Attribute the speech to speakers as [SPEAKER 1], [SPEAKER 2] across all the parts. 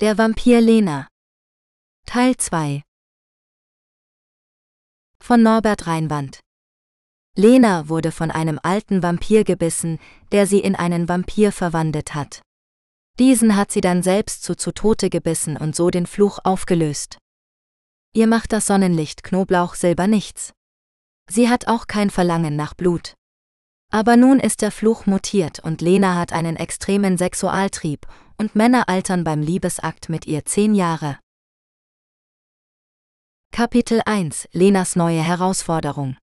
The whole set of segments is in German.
[SPEAKER 1] Der Vampir Lena. Teil 2 Von Norbert Reinwand. Lena wurde von einem alten Vampir gebissen, der sie in einen Vampir verwandelt hat. Diesen hat sie dann selbst zu zu Tote gebissen und so den Fluch aufgelöst. Ihr macht das Sonnenlicht Knoblauch Silber nichts. Sie hat auch kein Verlangen nach Blut. Aber nun ist der Fluch mutiert und Lena hat einen extremen Sexualtrieb und Männer altern beim Liebesakt mit ihr zehn Jahre. Kapitel 1 Lenas neue Herausforderung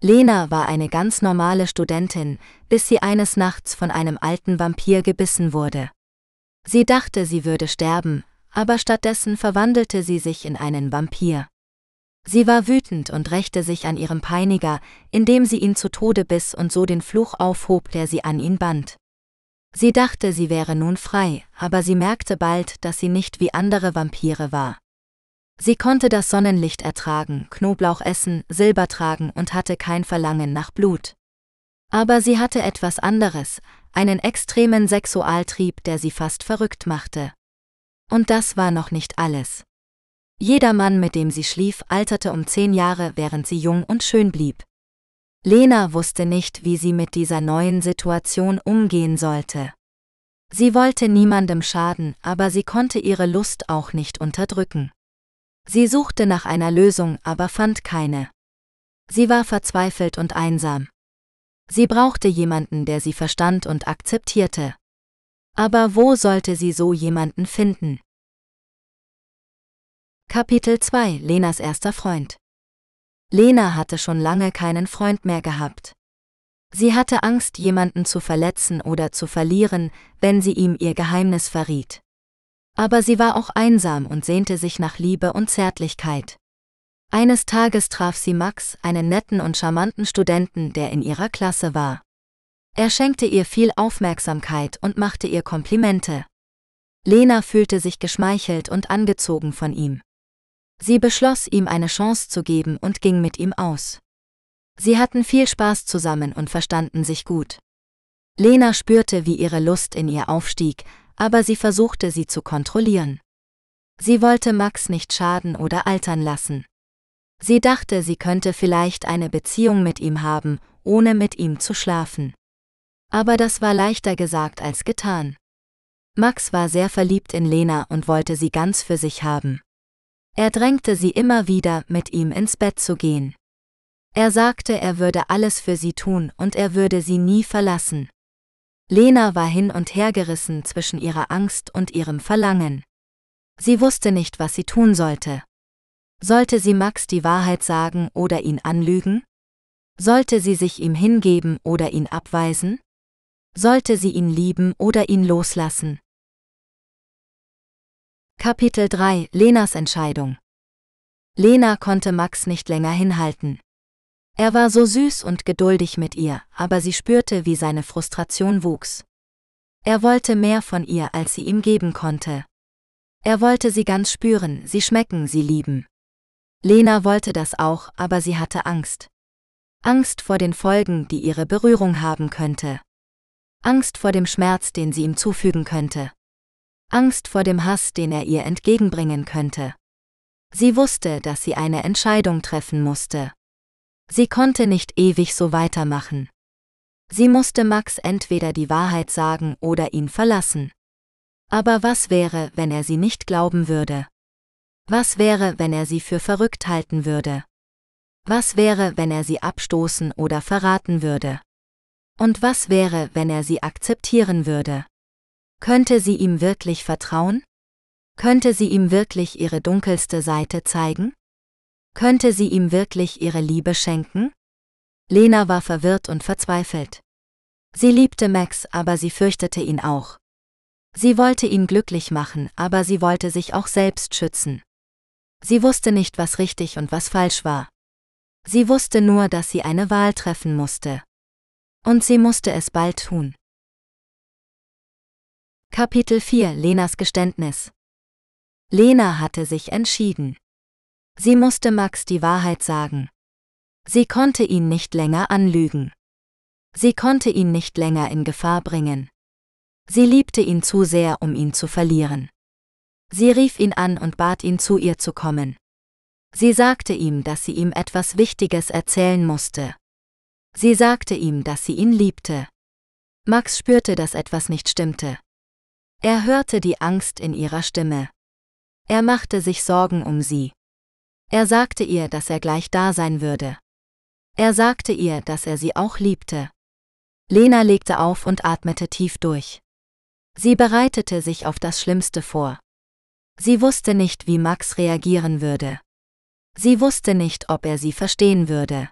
[SPEAKER 1] Lena war eine ganz normale Studentin, bis sie eines Nachts von einem alten Vampir gebissen wurde. Sie dachte, sie würde sterben, aber stattdessen verwandelte sie sich in einen Vampir. Sie war wütend und rächte sich an ihrem Peiniger, indem sie ihn zu Tode biss und so den Fluch aufhob, der sie an ihn band. Sie dachte, sie wäre nun frei, aber sie merkte bald, dass sie nicht wie andere Vampire war. Sie konnte das Sonnenlicht ertragen, Knoblauch essen, Silber tragen und hatte kein Verlangen nach Blut. Aber sie hatte etwas anderes, einen extremen Sexualtrieb, der sie fast verrückt machte. Und das war noch nicht alles. Jeder Mann, mit dem sie schlief, alterte um zehn Jahre, während sie jung und schön blieb. Lena wusste nicht, wie sie mit dieser neuen Situation umgehen sollte. Sie wollte niemandem schaden, aber sie konnte ihre Lust auch nicht unterdrücken. Sie suchte nach einer Lösung, aber fand keine. Sie war verzweifelt und einsam. Sie brauchte jemanden, der sie verstand und akzeptierte. Aber wo sollte sie so jemanden finden? Kapitel 2 Lenas erster Freund Lena hatte schon lange keinen Freund mehr gehabt. Sie hatte Angst, jemanden zu verletzen oder zu verlieren, wenn sie ihm ihr Geheimnis verriet. Aber sie war auch einsam und sehnte sich nach Liebe und Zärtlichkeit. Eines Tages traf sie Max, einen netten und charmanten Studenten, der in ihrer Klasse war. Er schenkte ihr viel Aufmerksamkeit und machte ihr Komplimente. Lena fühlte sich geschmeichelt und angezogen von ihm. Sie beschloss, ihm eine Chance zu geben und ging mit ihm aus. Sie hatten viel Spaß zusammen und verstanden sich gut. Lena spürte, wie ihre Lust in ihr aufstieg, aber sie versuchte sie zu kontrollieren. Sie wollte Max nicht schaden oder altern lassen. Sie dachte, sie könnte vielleicht eine Beziehung mit ihm haben, ohne mit ihm zu schlafen. Aber das war leichter gesagt als getan. Max war sehr verliebt in Lena und wollte sie ganz für sich haben. Er drängte sie immer wieder, mit ihm ins Bett zu gehen. Er sagte, er würde alles für sie tun und er würde sie nie verlassen. Lena war hin und her gerissen zwischen ihrer Angst und ihrem Verlangen. Sie wusste nicht, was sie tun sollte. Sollte sie Max die Wahrheit sagen oder ihn anlügen? Sollte sie sich ihm hingeben oder ihn abweisen? Sollte sie ihn lieben oder ihn loslassen? Kapitel 3 Lenas Entscheidung Lena konnte Max nicht länger hinhalten. Er war so süß und geduldig mit ihr, aber sie spürte, wie seine Frustration wuchs. Er wollte mehr von ihr, als sie ihm geben konnte. Er wollte sie ganz spüren, sie schmecken, sie lieben. Lena wollte das auch, aber sie hatte Angst. Angst vor den Folgen, die ihre Berührung haben könnte. Angst vor dem Schmerz, den sie ihm zufügen könnte. Angst vor dem Hass, den er ihr entgegenbringen könnte. Sie wusste, dass sie eine Entscheidung treffen musste. Sie konnte nicht ewig so weitermachen. Sie musste Max entweder die Wahrheit sagen oder ihn verlassen. Aber was wäre, wenn er sie nicht glauben würde? Was wäre, wenn er sie für verrückt halten würde? Was wäre, wenn er sie abstoßen oder verraten würde? Und was wäre, wenn er sie akzeptieren würde? Könnte sie ihm wirklich vertrauen? Könnte sie ihm wirklich ihre dunkelste Seite zeigen? Könnte sie ihm wirklich ihre Liebe schenken? Lena war verwirrt und verzweifelt. Sie liebte Max, aber sie fürchtete ihn auch. Sie wollte ihn glücklich machen, aber sie wollte sich auch selbst schützen. Sie wusste nicht, was richtig und was falsch war. Sie wusste nur, dass sie eine Wahl treffen musste. Und sie musste es bald tun. Kapitel 4 Lenas Geständnis Lena hatte sich entschieden. Sie musste Max die Wahrheit sagen. Sie konnte ihn nicht länger anlügen. Sie konnte ihn nicht länger in Gefahr bringen. Sie liebte ihn zu sehr, um ihn zu verlieren. Sie rief ihn an und bat ihn zu ihr zu kommen. Sie sagte ihm, dass sie ihm etwas Wichtiges erzählen musste. Sie sagte ihm, dass sie ihn liebte. Max spürte, dass etwas nicht stimmte. Er hörte die Angst in ihrer Stimme. Er machte sich Sorgen um sie. Er sagte ihr, dass er gleich da sein würde. Er sagte ihr, dass er sie auch liebte. Lena legte auf und atmete tief durch. Sie bereitete sich auf das Schlimmste vor. Sie wusste nicht, wie Max reagieren würde. Sie wusste nicht, ob er sie verstehen würde.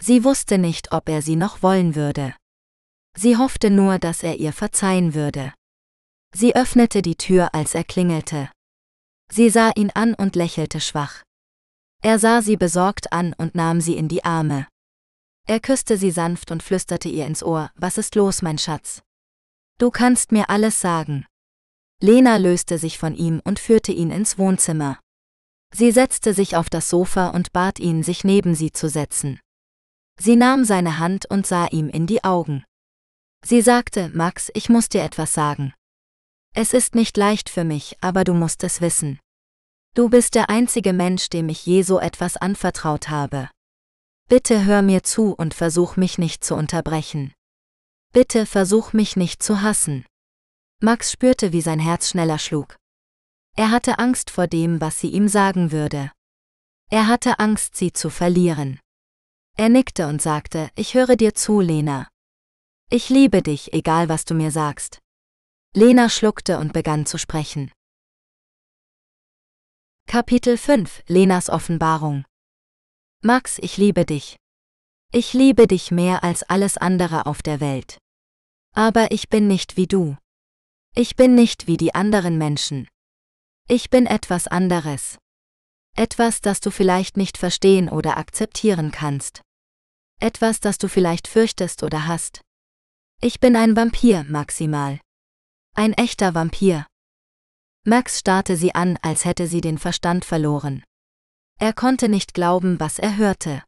[SPEAKER 1] Sie wusste nicht, ob er sie noch wollen würde. Sie hoffte nur, dass er ihr verzeihen würde. Sie öffnete die Tür, als er klingelte. Sie sah ihn an und lächelte schwach. Er sah sie besorgt an und nahm sie in die Arme. Er küsste sie sanft und flüsterte ihr ins Ohr, Was ist los, mein Schatz? Du kannst mir alles sagen. Lena löste sich von ihm und führte ihn ins Wohnzimmer. Sie setzte sich auf das Sofa und bat ihn, sich neben sie zu setzen. Sie nahm seine Hand und sah ihm in die Augen. Sie sagte, Max, ich muss dir etwas sagen. Es ist nicht leicht für mich, aber du musst es wissen. Du bist der einzige Mensch, dem ich je so etwas anvertraut habe. Bitte hör mir zu und versuch mich nicht zu unterbrechen. Bitte versuch mich nicht zu hassen. Max spürte, wie sein Herz schneller schlug. Er hatte Angst vor dem, was sie ihm sagen würde. Er hatte Angst, sie zu verlieren. Er nickte und sagte, ich höre dir zu, Lena. Ich liebe dich, egal was du mir sagst. Lena schluckte und begann zu sprechen. Kapitel 5 Lenas Offenbarung Max, ich liebe dich. Ich liebe dich mehr als alles andere auf der Welt. Aber ich bin nicht wie du. Ich bin nicht wie die anderen Menschen. Ich bin etwas anderes. Etwas, das du vielleicht nicht verstehen oder akzeptieren kannst. Etwas, das du vielleicht fürchtest oder hast. Ich bin ein Vampir, maximal. Ein echter Vampir. Max starrte sie an, als hätte sie den Verstand verloren. Er konnte nicht glauben, was er hörte.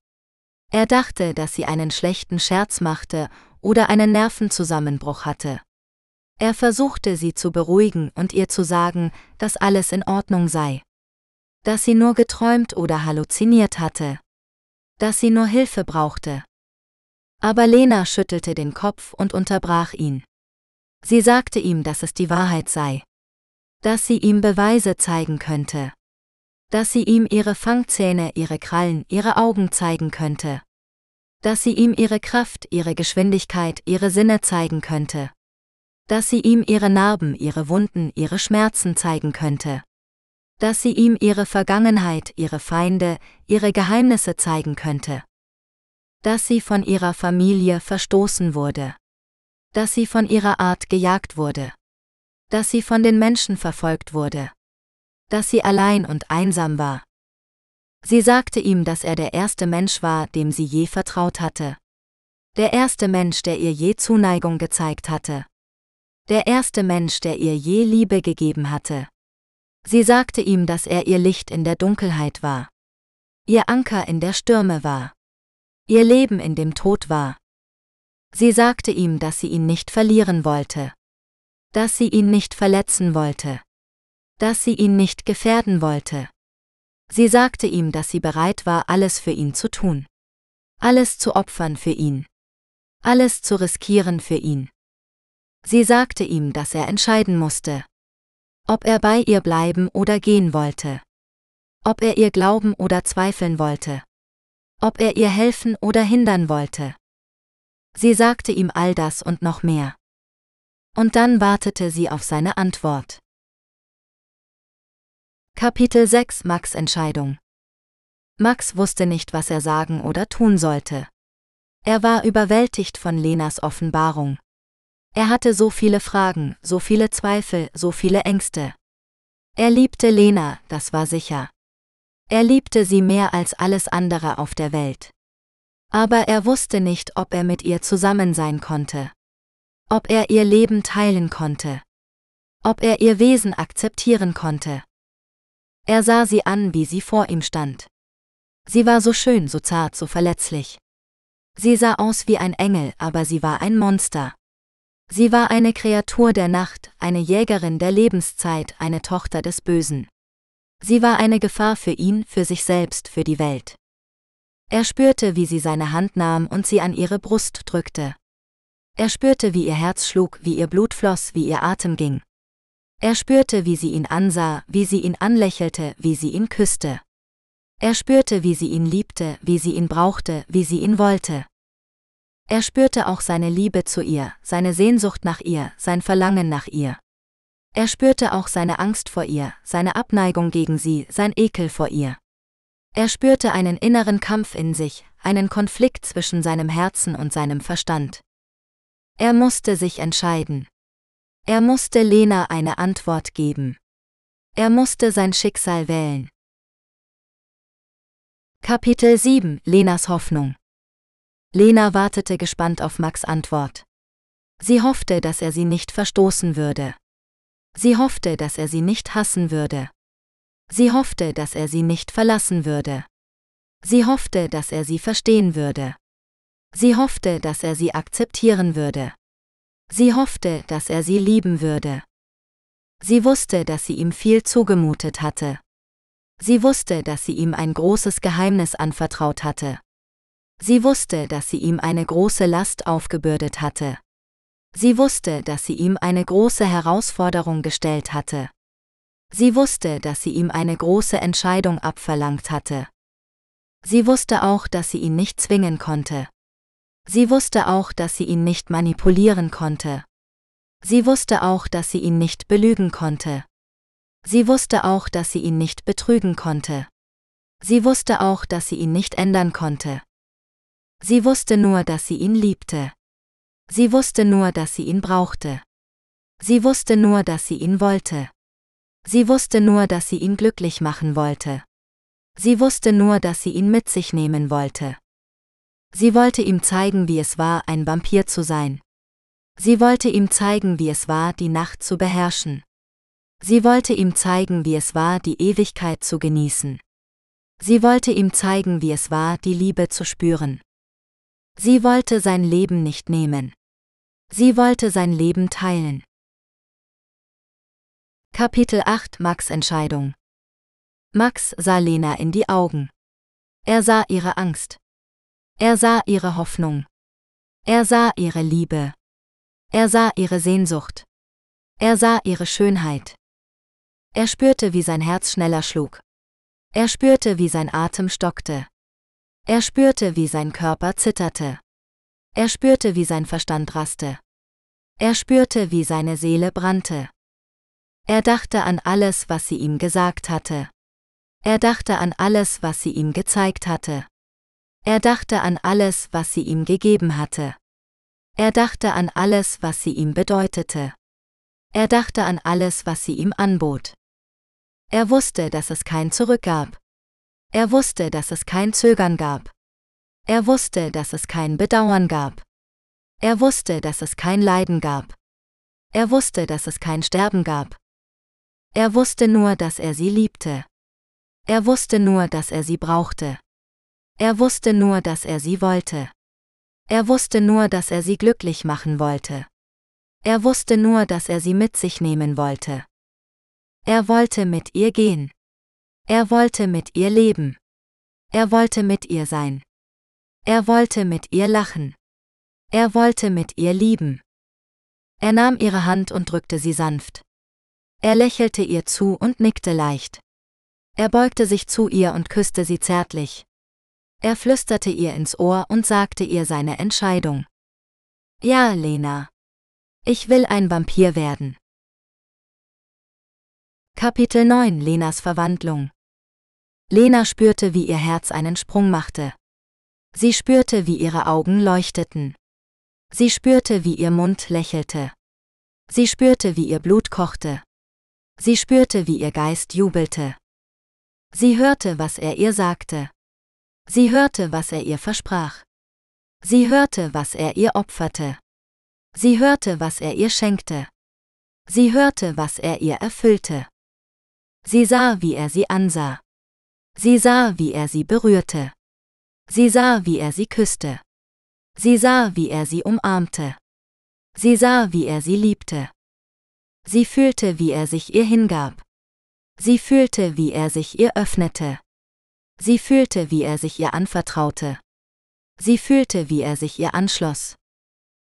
[SPEAKER 1] Er dachte, dass sie einen schlechten Scherz machte oder einen Nervenzusammenbruch hatte. Er versuchte sie zu beruhigen und ihr zu sagen, dass alles in Ordnung sei. Dass sie nur geträumt oder halluziniert hatte. Dass sie nur Hilfe brauchte. Aber Lena schüttelte den Kopf und unterbrach ihn. Sie sagte ihm, dass es die Wahrheit sei. Dass sie ihm Beweise zeigen könnte. Dass sie ihm ihre Fangzähne, ihre Krallen, ihre Augen zeigen könnte. Dass sie ihm ihre Kraft, ihre Geschwindigkeit, ihre Sinne zeigen könnte. Dass sie ihm ihre Narben, ihre Wunden, ihre Schmerzen zeigen könnte. Dass sie ihm ihre Vergangenheit, ihre Feinde, ihre Geheimnisse zeigen könnte dass sie von ihrer Familie verstoßen wurde, dass sie von ihrer Art gejagt wurde, dass sie von den Menschen verfolgt wurde, dass sie allein und einsam war. Sie sagte ihm, dass er der erste Mensch war, dem sie je vertraut hatte. Der erste Mensch, der ihr je Zuneigung gezeigt hatte. Der erste Mensch, der ihr je Liebe gegeben hatte. Sie sagte ihm, dass er ihr Licht in der Dunkelheit war. Ihr Anker in der Stürme war ihr Leben in dem Tod war. Sie sagte ihm, dass sie ihn nicht verlieren wollte. Dass sie ihn nicht verletzen wollte. Dass sie ihn nicht gefährden wollte. Sie sagte ihm, dass sie bereit war, alles für ihn zu tun. Alles zu opfern für ihn. Alles zu riskieren für ihn. Sie sagte ihm, dass er entscheiden musste. Ob er bei ihr bleiben oder gehen wollte. Ob er ihr glauben oder zweifeln wollte ob er ihr helfen oder hindern wollte. Sie sagte ihm all das und noch mehr. Und dann wartete sie auf seine Antwort. Kapitel 6 Max Entscheidung Max wusste nicht, was er sagen oder tun sollte. Er war überwältigt von Lenas Offenbarung. Er hatte so viele Fragen, so viele Zweifel, so viele Ängste. Er liebte Lena, das war sicher. Er liebte sie mehr als alles andere auf der Welt. Aber er wusste nicht, ob er mit ihr zusammen sein konnte. Ob er ihr Leben teilen konnte. Ob er ihr Wesen akzeptieren konnte. Er sah sie an, wie sie vor ihm stand. Sie war so schön, so zart, so verletzlich. Sie sah aus wie ein Engel, aber sie war ein Monster. Sie war eine Kreatur der Nacht, eine Jägerin der Lebenszeit, eine Tochter des Bösen. Sie war eine Gefahr für ihn, für sich selbst, für die Welt. Er spürte, wie sie seine Hand nahm und sie an ihre Brust drückte. Er spürte, wie ihr Herz schlug, wie ihr Blut floss, wie ihr Atem ging. Er spürte, wie sie ihn ansah, wie sie ihn anlächelte, wie sie ihn küsste. Er spürte, wie sie ihn liebte, wie sie ihn brauchte, wie sie ihn wollte. Er spürte auch seine Liebe zu ihr, seine Sehnsucht nach ihr, sein Verlangen nach ihr. Er spürte auch seine Angst vor ihr, seine Abneigung gegen sie, sein Ekel vor ihr. Er spürte einen inneren Kampf in sich, einen Konflikt zwischen seinem Herzen und seinem Verstand. Er musste sich entscheiden. Er musste Lena eine Antwort geben. Er musste sein Schicksal wählen. Kapitel 7 Lenas Hoffnung Lena wartete gespannt auf Max Antwort. Sie hoffte, dass er sie nicht verstoßen würde. Sie hoffte, dass er sie nicht hassen würde. Sie hoffte, dass er sie nicht verlassen würde. Sie hoffte, dass er sie verstehen würde. Sie hoffte, dass er sie akzeptieren würde. Sie hoffte, dass er sie lieben würde. Sie wusste, dass sie ihm viel zugemutet hatte. Sie wusste, dass sie ihm ein großes Geheimnis anvertraut hatte. Sie wusste, dass sie ihm eine große Last aufgebürdet hatte. Sie wusste, dass sie ihm eine große Herausforderung gestellt hatte. Sie wusste, dass sie ihm eine große Entscheidung abverlangt hatte. Sie wusste auch, dass sie ihn nicht zwingen konnte. Sie wusste auch, dass sie ihn nicht manipulieren konnte. Sie wusste auch, dass sie ihn nicht belügen konnte. Sie wusste auch, dass sie ihn nicht betrügen konnte. Sie wusste auch, dass sie ihn nicht ändern konnte. Sie wusste nur, dass sie ihn liebte. Sie wusste nur, dass sie ihn brauchte. Sie wusste nur, dass sie ihn wollte. Sie wusste nur, dass sie ihn glücklich machen wollte. Sie wusste nur, dass sie ihn mit sich nehmen wollte. Sie wollte ihm zeigen, wie es war, ein Vampir zu sein. Sie wollte ihm zeigen, wie es war, die Nacht zu beherrschen. Sie wollte ihm zeigen, wie es war, die Ewigkeit zu genießen. Sie wollte ihm zeigen, wie es war, die Liebe zu spüren. Sie wollte sein Leben nicht nehmen. Sie wollte sein Leben teilen. Kapitel 8 Max Entscheidung Max sah Lena in die Augen. Er sah ihre Angst. Er sah ihre Hoffnung. Er sah ihre Liebe. Er sah ihre Sehnsucht. Er sah ihre Schönheit. Er spürte, wie sein Herz schneller schlug. Er spürte, wie sein Atem stockte. Er spürte, wie sein Körper zitterte. Er spürte, wie sein Verstand raste. Er spürte, wie seine Seele brannte. Er dachte an alles, was sie ihm gesagt hatte. Er dachte an alles, was sie ihm gezeigt hatte. Er dachte an alles, was sie ihm gegeben hatte. Er dachte an alles, was sie ihm bedeutete. Er dachte an alles, was sie ihm anbot. Er wusste, dass es kein Zurück gab. Er wusste, dass es kein Zögern gab. Er wusste, dass es kein Bedauern gab. Er wusste, dass es kein Leiden gab. Er wusste, dass es kein Sterben gab. Er wusste nur, dass er sie liebte. Er wusste nur, dass er sie brauchte. Er wusste nur, dass er sie wollte. Er wusste nur, dass er sie glücklich machen wollte. Er wusste nur, dass er sie mit sich nehmen wollte. Er wollte mit ihr gehen. Er wollte mit ihr leben. Er wollte mit ihr sein. Er wollte mit ihr lachen. Er wollte mit ihr lieben. Er nahm ihre Hand und drückte sie sanft. Er lächelte ihr zu und nickte leicht. Er beugte sich zu ihr und küsste sie zärtlich. Er flüsterte ihr ins Ohr und sagte ihr seine Entscheidung. Ja, Lena. Ich will ein Vampir werden. Kapitel 9 Lenas Verwandlung Lena spürte, wie ihr Herz einen Sprung machte. Sie spürte, wie ihre Augen leuchteten. Sie spürte, wie ihr Mund lächelte. Sie spürte, wie ihr Blut kochte. Sie spürte, wie ihr Geist jubelte. Sie hörte, was er ihr sagte. Sie hörte, was er ihr versprach. Sie hörte, was er ihr opferte. Sie hörte, was er ihr schenkte. Sie hörte, was er ihr erfüllte. Sie sah, wie er sie ansah. Sie sah, wie er sie berührte. Sie sah, wie er sie küsste. Sie sah, wie er sie umarmte. Sie sah, wie er sie liebte. Sie fühlte, wie er sich ihr hingab. Sie fühlte, wie er sich ihr öffnete. Sie fühlte, wie er sich ihr anvertraute. Sie fühlte, wie er sich ihr anschloss.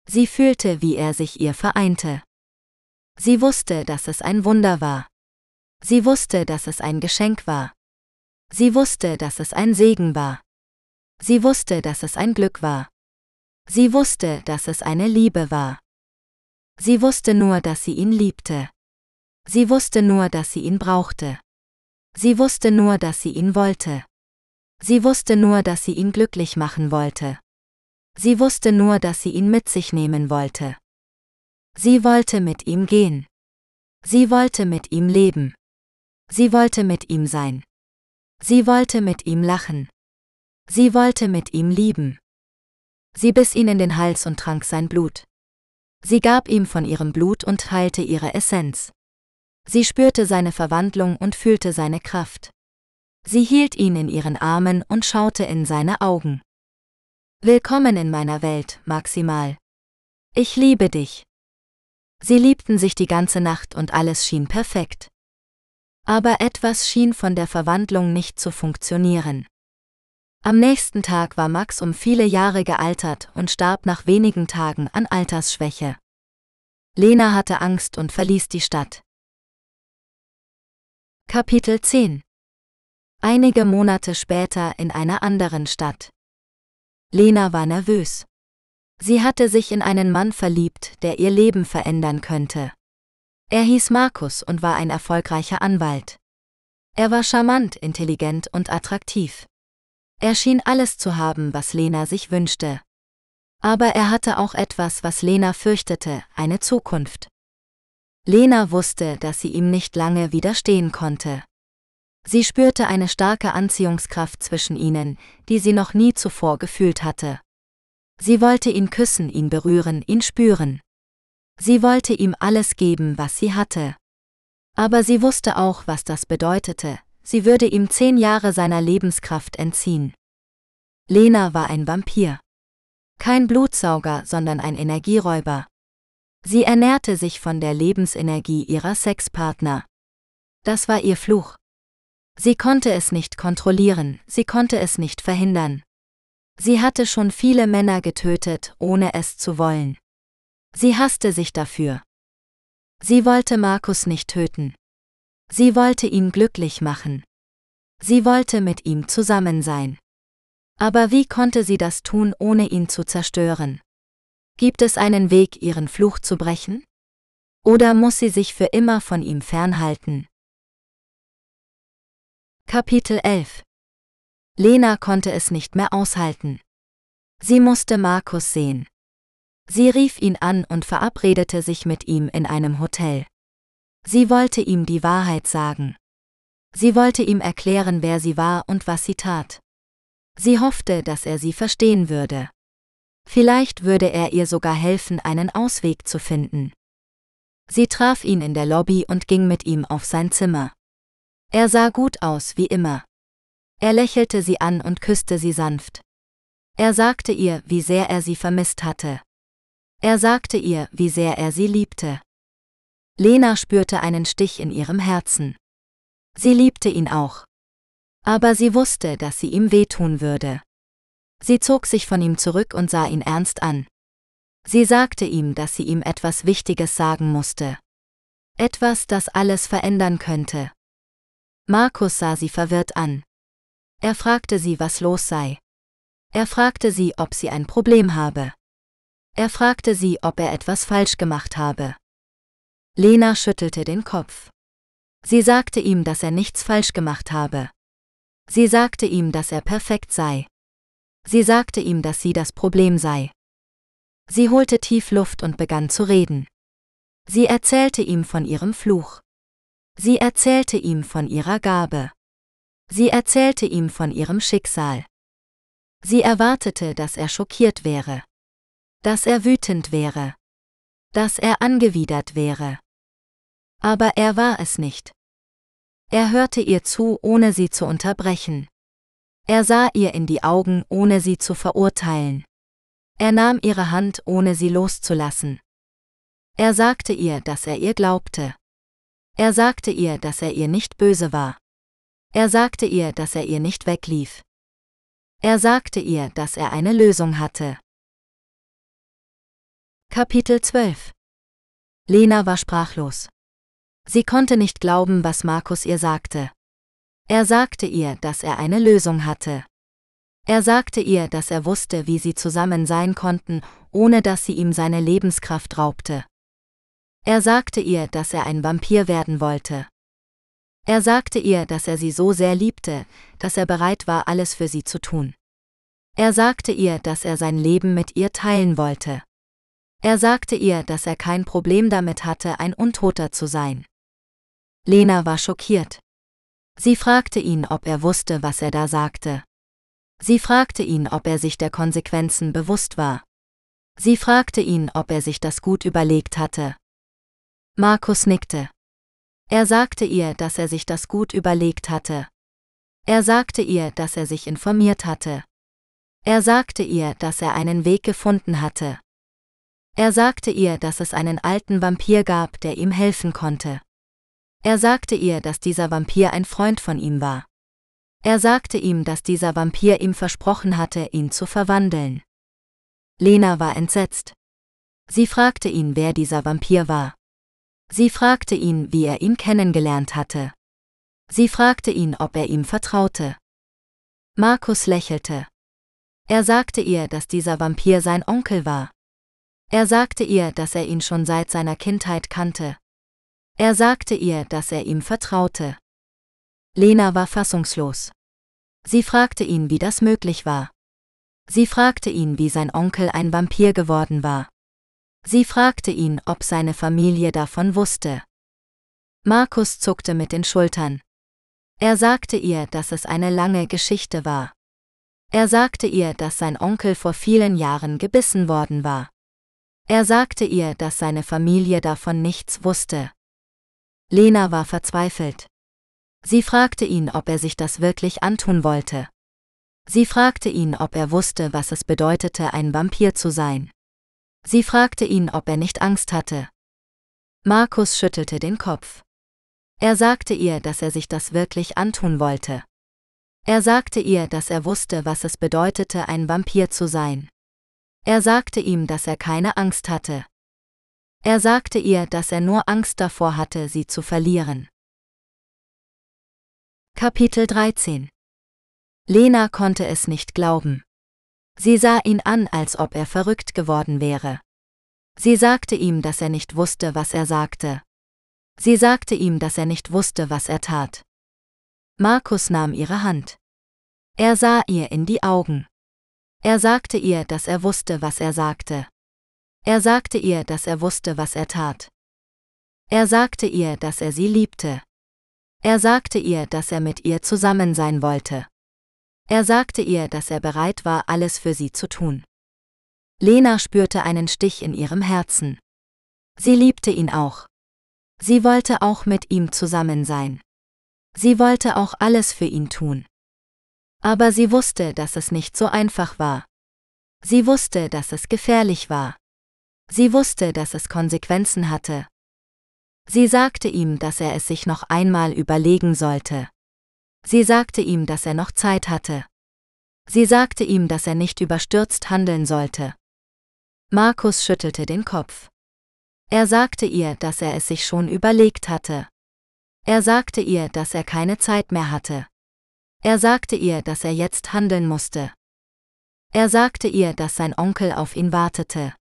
[SPEAKER 1] Sie fühlte, wie er sich ihr vereinte. Sie wusste, dass es ein Wunder war. Sie wusste, dass es ein Geschenk war. Sie wusste, dass es ein Segen war. Sie wusste, dass es ein Glück war. Sie wusste, dass es eine Liebe war. Sie wusste nur, dass sie ihn liebte. Sie wusste nur, dass sie ihn brauchte. Sie wusste nur, dass sie ihn wollte. Sie wusste nur, dass sie ihn glücklich machen wollte. Sie wusste nur, dass sie ihn mit sich nehmen wollte. Sie wollte mit ihm gehen. Sie wollte mit ihm leben. Sie wollte mit ihm sein. Sie wollte mit ihm lachen. Sie wollte mit ihm lieben. Sie biss ihn in den Hals und trank sein Blut. Sie gab ihm von ihrem Blut und teilte ihre Essenz. Sie spürte seine Verwandlung und fühlte seine Kraft. Sie hielt ihn in ihren Armen und schaute in seine Augen. Willkommen in meiner Welt, Maximal. Ich liebe dich. Sie liebten sich die ganze Nacht und alles schien perfekt. Aber etwas schien von der Verwandlung nicht zu funktionieren. Am nächsten Tag war Max um viele Jahre gealtert und starb nach wenigen Tagen an Altersschwäche. Lena hatte Angst und verließ die Stadt. Kapitel 10 Einige Monate später in einer anderen Stadt. Lena war nervös. Sie hatte sich in einen Mann verliebt, der ihr Leben verändern könnte. Er hieß Markus und war ein erfolgreicher Anwalt. Er war charmant, intelligent und attraktiv. Er schien alles zu haben, was Lena sich wünschte. Aber er hatte auch etwas, was Lena fürchtete, eine Zukunft. Lena wusste, dass sie ihm nicht lange widerstehen konnte. Sie spürte eine starke Anziehungskraft zwischen ihnen, die sie noch nie zuvor gefühlt hatte. Sie wollte ihn küssen, ihn berühren, ihn spüren. Sie wollte ihm alles geben, was sie hatte. Aber sie wusste auch, was das bedeutete, sie würde ihm zehn Jahre seiner Lebenskraft entziehen. Lena war ein Vampir. Kein Blutsauger, sondern ein Energieräuber. Sie ernährte sich von der Lebensenergie ihrer Sexpartner. Das war ihr Fluch. Sie konnte es nicht kontrollieren, sie konnte es nicht verhindern. Sie hatte schon viele Männer getötet, ohne es zu wollen. Sie hasste sich dafür. Sie wollte Markus nicht töten. Sie wollte ihn glücklich machen. Sie wollte mit ihm zusammen sein. Aber wie konnte sie das tun, ohne ihn zu zerstören? Gibt es einen Weg, ihren Fluch zu brechen? Oder muss sie sich für immer von ihm fernhalten? Kapitel 11 Lena konnte es nicht mehr aushalten. Sie musste Markus sehen. Sie rief ihn an und verabredete sich mit ihm in einem Hotel. Sie wollte ihm die Wahrheit sagen. Sie wollte ihm erklären, wer sie war und was sie tat. Sie hoffte, dass er sie verstehen würde. Vielleicht würde er ihr sogar helfen, einen Ausweg zu finden. Sie traf ihn in der Lobby und ging mit ihm auf sein Zimmer. Er sah gut aus wie immer. Er lächelte sie an und küsste sie sanft. Er sagte ihr, wie sehr er sie vermisst hatte. Er sagte ihr, wie sehr er sie liebte. Lena spürte einen Stich in ihrem Herzen. Sie liebte ihn auch. Aber sie wusste, dass sie ihm wehtun würde. Sie zog sich von ihm zurück und sah ihn ernst an. Sie sagte ihm, dass sie ihm etwas Wichtiges sagen musste. Etwas, das alles verändern könnte. Markus sah sie verwirrt an. Er fragte sie, was los sei. Er fragte sie, ob sie ein Problem habe. Er fragte sie, ob er etwas falsch gemacht habe. Lena schüttelte den Kopf. Sie sagte ihm, dass er nichts falsch gemacht habe. Sie sagte ihm, dass er perfekt sei. Sie sagte ihm, dass sie das Problem sei. Sie holte tief Luft und begann zu reden. Sie erzählte ihm von ihrem Fluch. Sie erzählte ihm von ihrer Gabe. Sie erzählte ihm von ihrem Schicksal. Sie erwartete, dass er schockiert wäre. Dass er wütend wäre. Dass er angewidert wäre. Aber er war es nicht. Er hörte ihr zu, ohne sie zu unterbrechen. Er sah ihr in die Augen, ohne sie zu verurteilen. Er nahm ihre Hand, ohne sie loszulassen. Er sagte ihr, dass er ihr glaubte. Er sagte ihr, dass er ihr nicht böse war. Er sagte ihr, dass er ihr nicht weglief. Er sagte ihr, dass er eine Lösung hatte. Kapitel 12 Lena war sprachlos. Sie konnte nicht glauben, was Markus ihr sagte. Er sagte ihr, dass er eine Lösung hatte. Er sagte ihr, dass er wusste, wie sie zusammen sein konnten, ohne dass sie ihm seine Lebenskraft raubte. Er sagte ihr, dass er ein Vampir werden wollte. Er sagte ihr, dass er sie so sehr liebte, dass er bereit war, alles für sie zu tun. Er sagte ihr, dass er sein Leben mit ihr teilen wollte. Er sagte ihr, dass er kein Problem damit hatte, ein Untoter zu sein. Lena war schockiert. Sie fragte ihn, ob er wusste, was er da sagte. Sie fragte ihn, ob er sich der Konsequenzen bewusst war. Sie fragte ihn, ob er sich das gut überlegt hatte. Markus nickte. Er sagte ihr, dass er sich das gut überlegt hatte. Er sagte ihr, dass er sich informiert hatte. Er sagte ihr, dass er einen Weg gefunden hatte. Er sagte ihr, dass es einen alten Vampir gab, der ihm helfen konnte. Er sagte ihr, dass dieser Vampir ein Freund von ihm war. Er sagte ihm, dass dieser Vampir ihm versprochen hatte, ihn zu verwandeln. Lena war entsetzt. Sie fragte ihn, wer dieser Vampir war. Sie fragte ihn, wie er ihn kennengelernt hatte. Sie fragte ihn, ob er ihm vertraute. Markus lächelte. Er sagte ihr, dass dieser Vampir sein Onkel war. Er sagte ihr, dass er ihn schon seit seiner Kindheit kannte. Er sagte ihr, dass er ihm vertraute. Lena war fassungslos. Sie fragte ihn, wie das möglich war. Sie fragte ihn, wie sein Onkel ein Vampir geworden war. Sie fragte ihn, ob seine Familie davon wusste. Markus zuckte mit den Schultern. Er sagte ihr, dass es eine lange Geschichte war. Er sagte ihr, dass sein Onkel vor vielen Jahren gebissen worden war. Er sagte ihr, dass seine Familie davon nichts wusste. Lena war verzweifelt. Sie fragte ihn, ob er sich das wirklich antun wollte. Sie fragte ihn, ob er wusste, was es bedeutete, ein Vampir zu sein. Sie fragte ihn, ob er nicht Angst hatte. Markus schüttelte den Kopf. Er sagte ihr, dass er sich das wirklich antun wollte. Er sagte ihr, dass er wusste, was es bedeutete, ein Vampir zu sein. Er sagte ihm, dass er keine Angst hatte. Er sagte ihr, dass er nur Angst davor hatte, sie zu verlieren. Kapitel 13 Lena konnte es nicht glauben. Sie sah ihn an, als ob er verrückt geworden wäre. Sie sagte ihm, dass er nicht wusste, was er sagte. Sie sagte ihm, dass er nicht wusste, was er tat. Markus nahm ihre Hand. Er sah ihr in die Augen. Er sagte ihr, dass er wusste, was er sagte. Er sagte ihr, dass er wusste, was er tat. Er sagte ihr, dass er sie liebte. Er sagte ihr, dass er mit ihr zusammen sein wollte. Er sagte ihr, dass er bereit war, alles für sie zu tun. Lena spürte einen Stich in ihrem Herzen. Sie liebte ihn auch. Sie wollte auch mit ihm zusammen sein. Sie wollte auch alles für ihn tun. Aber sie wusste, dass es nicht so einfach war. Sie wusste, dass es gefährlich war. Sie wusste, dass es Konsequenzen hatte. Sie sagte ihm, dass er es sich noch einmal überlegen sollte. Sie sagte ihm, dass er noch Zeit hatte. Sie sagte ihm, dass er nicht überstürzt handeln sollte. Markus schüttelte den Kopf. Er sagte ihr, dass er es sich schon überlegt hatte. Er sagte ihr, dass er keine Zeit mehr hatte. Er sagte ihr, dass er jetzt handeln musste. Er sagte ihr, dass sein Onkel auf ihn wartete.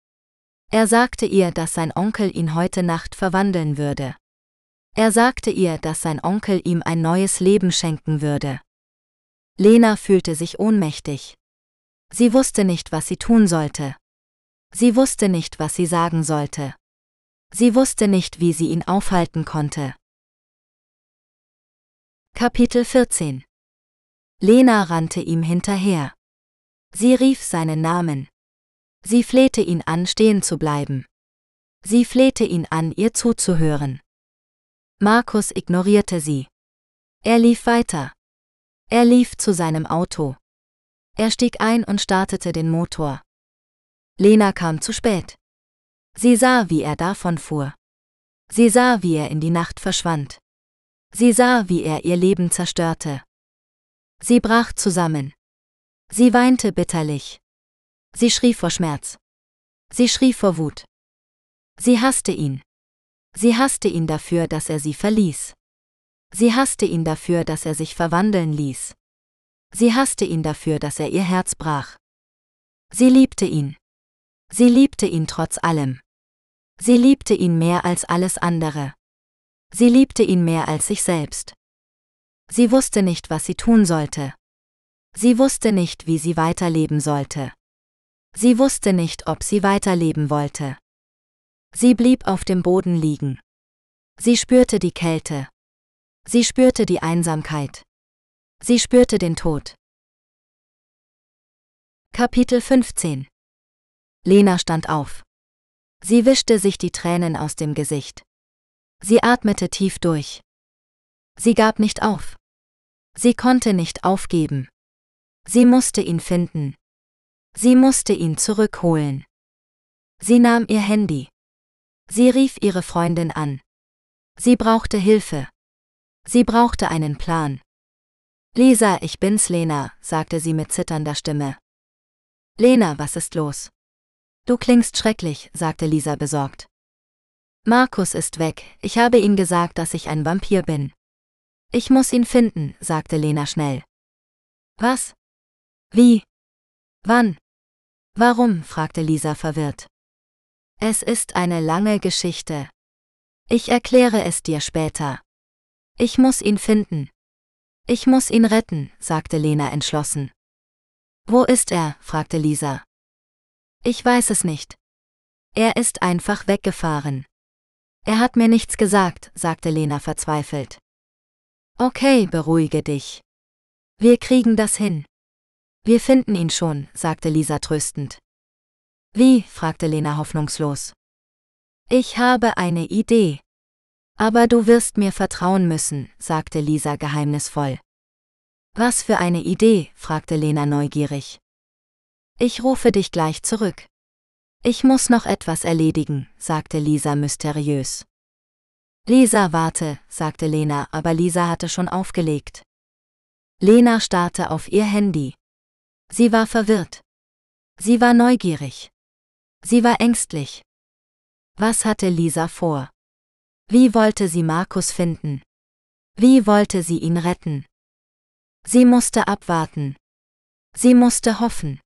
[SPEAKER 1] Er sagte ihr, dass sein Onkel ihn heute Nacht verwandeln würde. Er sagte ihr, dass sein Onkel ihm ein neues Leben schenken würde. Lena fühlte sich ohnmächtig. Sie wusste nicht, was sie tun sollte. Sie wusste nicht, was sie sagen sollte. Sie wusste nicht, wie sie ihn aufhalten konnte. Kapitel 14 Lena rannte ihm hinterher. Sie rief seinen Namen. Sie flehte ihn an, stehen zu bleiben. Sie flehte ihn an, ihr zuzuhören. Markus ignorierte sie. Er lief weiter. Er lief zu seinem Auto. Er stieg ein und startete den Motor. Lena kam zu spät. Sie sah, wie er davonfuhr. Sie sah, wie er in die Nacht verschwand. Sie sah, wie er ihr Leben zerstörte. Sie brach zusammen. Sie weinte bitterlich. Sie schrie vor Schmerz. Sie schrie vor Wut. Sie hasste ihn. Sie hasste ihn dafür, dass er sie verließ. Sie hasste ihn dafür, dass er sich verwandeln ließ. Sie hasste ihn dafür, dass er ihr Herz brach. Sie liebte ihn. Sie liebte ihn trotz allem. Sie liebte ihn mehr als alles andere. Sie liebte ihn mehr als sich selbst. Sie wusste nicht, was sie tun sollte. Sie wusste nicht, wie sie weiterleben sollte. Sie wusste nicht, ob sie weiterleben wollte. Sie blieb auf dem Boden liegen. Sie spürte die Kälte. Sie spürte die Einsamkeit. Sie spürte den Tod. Kapitel 15 Lena stand auf. Sie wischte sich die Tränen aus dem Gesicht. Sie atmete tief durch. Sie gab nicht auf. Sie konnte nicht aufgeben. Sie musste ihn finden. Sie musste ihn zurückholen. Sie nahm ihr Handy. Sie rief ihre Freundin an. Sie brauchte Hilfe. Sie brauchte einen Plan. Lisa, ich bin's Lena, sagte sie mit zitternder Stimme. Lena, was ist los? Du klingst schrecklich, sagte Lisa besorgt. Markus ist weg, ich habe ihm gesagt, dass ich ein Vampir bin. Ich muss ihn finden, sagte Lena schnell. Was? Wie? Wann? Warum? fragte Lisa verwirrt. Es ist eine lange Geschichte. Ich erkläre es dir später. Ich muss ihn finden. Ich muss ihn retten, sagte Lena entschlossen. Wo ist er? fragte Lisa. Ich weiß es nicht. Er ist einfach weggefahren. Er hat mir nichts gesagt, sagte Lena verzweifelt. Okay, beruhige dich. Wir kriegen das hin. Wir finden ihn schon, sagte Lisa tröstend. Wie? fragte Lena hoffnungslos. Ich habe eine Idee. Aber du wirst mir vertrauen müssen, sagte Lisa geheimnisvoll. Was für eine Idee? fragte Lena neugierig. Ich rufe dich gleich zurück. Ich muss noch etwas erledigen, sagte Lisa mysteriös. Lisa, warte, sagte Lena, aber Lisa hatte schon aufgelegt. Lena starrte auf ihr Handy. Sie war verwirrt. Sie war neugierig. Sie war ängstlich. Was hatte Lisa vor? Wie wollte sie Markus finden? Wie wollte sie ihn retten? Sie musste abwarten. Sie musste hoffen.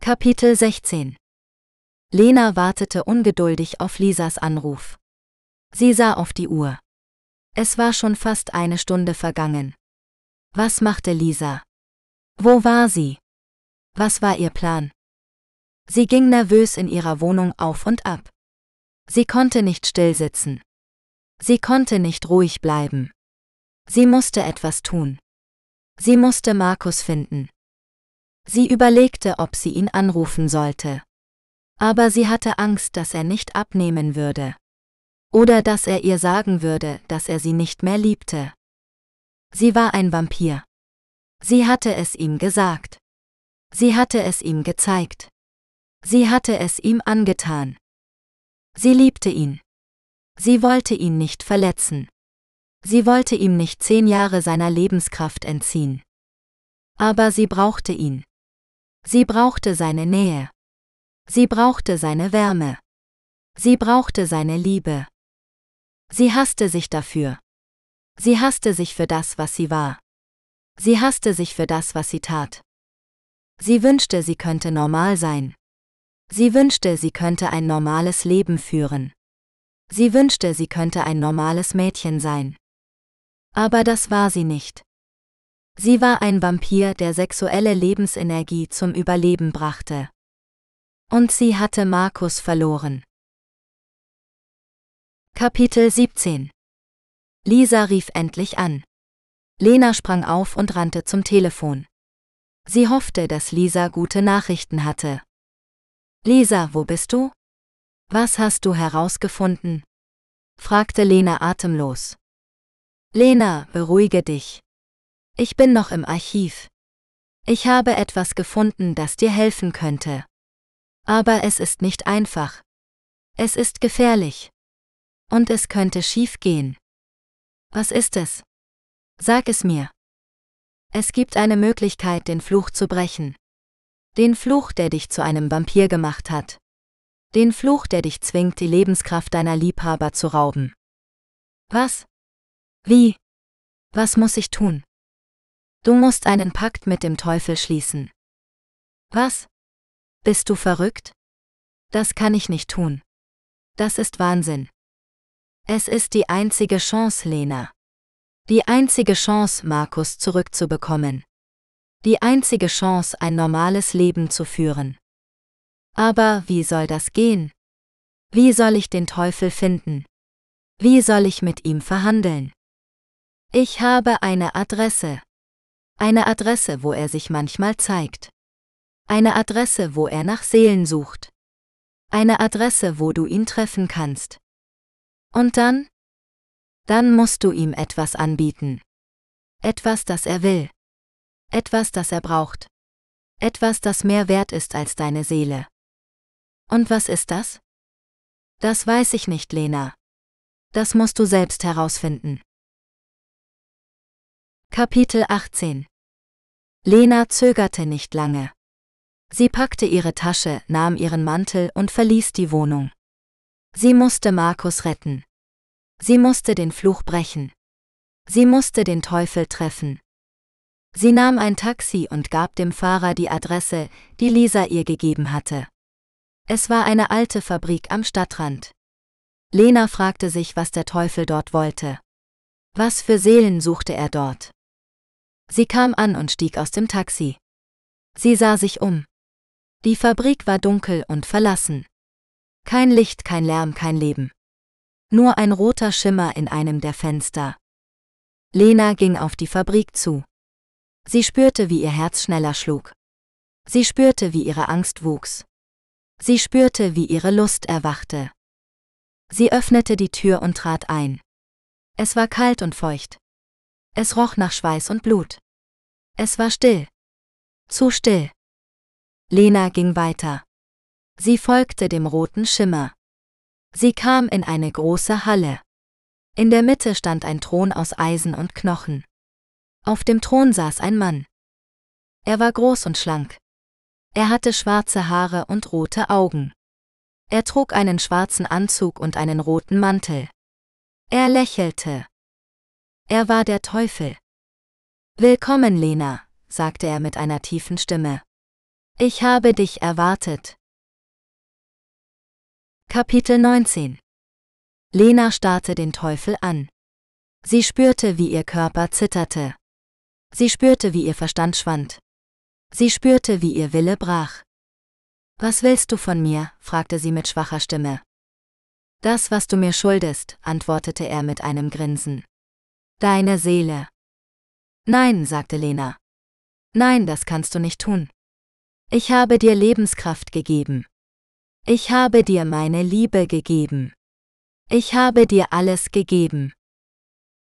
[SPEAKER 1] Kapitel 16 Lena wartete ungeduldig auf Lisas Anruf. Sie sah auf die Uhr. Es war schon fast eine Stunde vergangen. Was machte Lisa? Wo war sie? Was war ihr Plan? Sie ging nervös in ihrer Wohnung auf und ab. Sie konnte nicht stillsitzen. Sie konnte nicht ruhig bleiben. Sie musste etwas tun. Sie musste Markus finden. Sie überlegte, ob sie ihn anrufen sollte. Aber sie hatte Angst, dass er nicht abnehmen würde. Oder dass er ihr sagen würde, dass er sie nicht mehr liebte. Sie war ein Vampir. Sie hatte es ihm gesagt. Sie hatte es ihm gezeigt. Sie hatte es ihm angetan. Sie liebte ihn. Sie wollte ihn nicht verletzen. Sie wollte ihm nicht zehn Jahre seiner Lebenskraft entziehen. Aber sie brauchte ihn. Sie brauchte seine Nähe. Sie brauchte seine Wärme. Sie brauchte seine Liebe. Sie hasste sich dafür. Sie hasste sich für das, was sie war. Sie hasste sich für das, was sie tat. Sie wünschte, sie könnte normal sein. Sie wünschte, sie könnte ein normales Leben führen. Sie wünschte, sie könnte ein normales Mädchen sein. Aber das war sie nicht. Sie war ein Vampir, der sexuelle Lebensenergie zum Überleben brachte. Und sie hatte Markus verloren. Kapitel 17 Lisa rief endlich an. Lena sprang auf und rannte zum Telefon. Sie hoffte, dass Lisa gute Nachrichten hatte. Lisa, wo bist du? Was hast du herausgefunden? fragte Lena atemlos. Lena, beruhige dich. Ich bin noch im Archiv. Ich habe etwas gefunden, das dir helfen könnte. Aber es ist nicht einfach. Es ist gefährlich. Und es könnte schief gehen. Was ist es? Sag es mir. Es gibt eine Möglichkeit, den Fluch zu brechen. Den Fluch, der dich zu einem Vampir gemacht hat. Den Fluch, der dich zwingt, die Lebenskraft deiner Liebhaber zu rauben. Was? Wie? Was muss ich tun? Du musst einen Pakt mit dem Teufel schließen. Was? Bist du verrückt? Das kann ich nicht tun. Das ist Wahnsinn. Es ist die einzige Chance, Lena. Die einzige Chance, Markus zurückzubekommen. Die einzige Chance, ein normales Leben zu führen. Aber wie soll das gehen? Wie soll ich den Teufel finden? Wie soll ich mit ihm verhandeln? Ich habe eine Adresse. Eine Adresse, wo er sich manchmal zeigt. Eine Adresse, wo er nach Seelen sucht. Eine Adresse, wo du ihn treffen kannst. Und dann? Dann musst du ihm etwas anbieten. Etwas, das er will. Etwas, das er braucht. Etwas, das mehr wert ist als deine Seele. Und was ist das? Das weiß ich nicht, Lena. Das musst du selbst herausfinden. Kapitel 18 Lena zögerte nicht lange. Sie packte ihre Tasche, nahm ihren Mantel und verließ die Wohnung. Sie musste Markus retten. Sie musste den Fluch brechen. Sie musste den Teufel treffen. Sie nahm ein Taxi und gab dem Fahrer die Adresse, die Lisa ihr gegeben hatte. Es war eine alte Fabrik am Stadtrand. Lena fragte sich, was der Teufel dort wollte. Was für Seelen suchte er dort? Sie kam an und stieg aus dem Taxi. Sie sah sich um. Die Fabrik war dunkel und verlassen. Kein Licht, kein Lärm, kein Leben. Nur ein roter Schimmer in einem der Fenster. Lena ging auf die Fabrik zu. Sie spürte, wie ihr Herz schneller schlug. Sie spürte, wie ihre Angst wuchs. Sie spürte, wie ihre Lust erwachte. Sie öffnete die Tür und trat ein. Es war kalt und feucht. Es roch nach Schweiß und Blut. Es war still. Zu still. Lena ging weiter. Sie folgte dem roten Schimmer. Sie kam in eine große Halle. In der Mitte stand ein Thron aus Eisen und Knochen. Auf dem Thron saß ein Mann. Er war groß und schlank. Er hatte schwarze Haare und rote Augen. Er trug einen schwarzen Anzug und einen roten Mantel. Er lächelte. Er war der Teufel. Willkommen, Lena, sagte er mit einer tiefen Stimme. Ich habe dich erwartet. Kapitel 19 Lena starrte den Teufel an. Sie spürte, wie ihr Körper zitterte. Sie spürte, wie ihr Verstand schwand. Sie spürte, wie ihr Wille brach. Was willst du von mir? fragte sie mit schwacher Stimme. Das, was du mir schuldest, antwortete er mit einem Grinsen. Deine Seele. Nein, sagte Lena. Nein, das kannst du nicht tun. Ich habe dir Lebenskraft gegeben. Ich habe dir meine Liebe gegeben. Ich habe dir alles gegeben.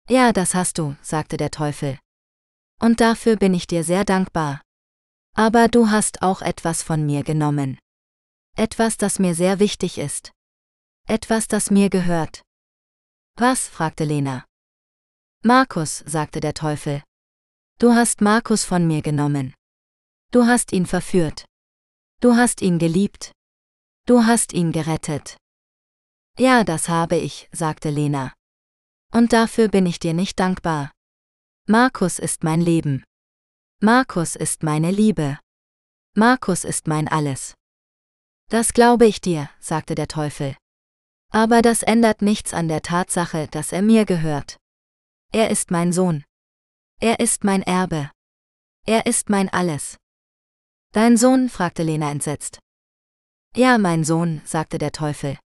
[SPEAKER 1] Ja, das hast du, sagte der Teufel. Und dafür bin ich dir sehr dankbar. Aber du hast auch etwas von mir genommen. Etwas, das mir sehr wichtig ist. Etwas, das mir gehört. Was? fragte Lena. Markus, sagte der Teufel. Du hast Markus von mir genommen. Du hast ihn verführt. Du hast ihn geliebt. Du hast ihn gerettet. Ja, das habe ich, sagte Lena. Und dafür bin ich dir nicht dankbar. Markus ist mein Leben. Markus ist meine Liebe. Markus ist mein alles. Das glaube ich dir, sagte der Teufel. Aber das ändert nichts an der Tatsache, dass er mir gehört. Er ist mein Sohn. Er ist mein Erbe. Er ist mein alles. Dein Sohn? fragte Lena entsetzt. Ja, mein Sohn, sagte der Teufel.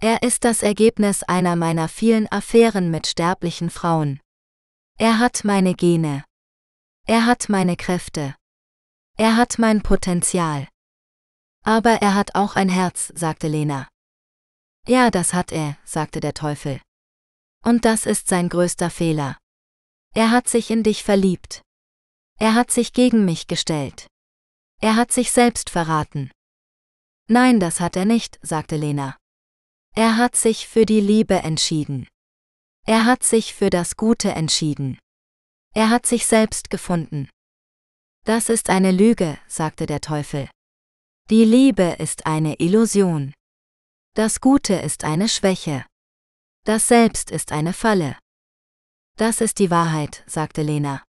[SPEAKER 1] Er ist das Ergebnis einer meiner vielen Affären mit sterblichen Frauen. Er hat meine Gene. Er hat meine Kräfte. Er hat mein Potenzial. Aber er hat auch ein Herz, sagte Lena. Ja, das hat er, sagte der Teufel. Und das ist sein größter Fehler. Er hat sich in dich verliebt. Er hat sich gegen mich gestellt. Er hat sich selbst verraten. Nein, das hat er nicht, sagte Lena. Er hat sich für die Liebe entschieden. Er hat sich für das Gute entschieden. Er hat sich selbst gefunden. Das ist eine Lüge, sagte der Teufel. Die Liebe ist eine Illusion. Das Gute ist eine Schwäche. Das Selbst ist eine Falle. Das ist die Wahrheit, sagte Lena.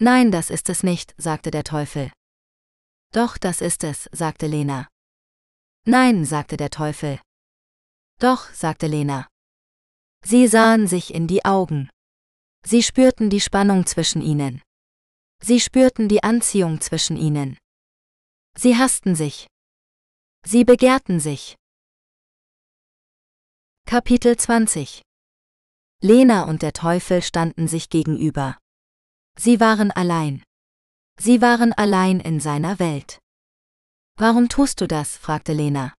[SPEAKER 1] Nein, das ist es nicht, sagte der Teufel. Doch, das ist es, sagte Lena. Nein, sagte der Teufel. Doch, sagte Lena. Sie sahen sich in die Augen. Sie spürten die Spannung zwischen ihnen. Sie spürten die Anziehung zwischen ihnen. Sie hassten sich. Sie begehrten sich. Kapitel 20 Lena und der Teufel standen sich gegenüber. Sie waren allein. Sie waren allein in seiner Welt. Warum tust du das? fragte Lena.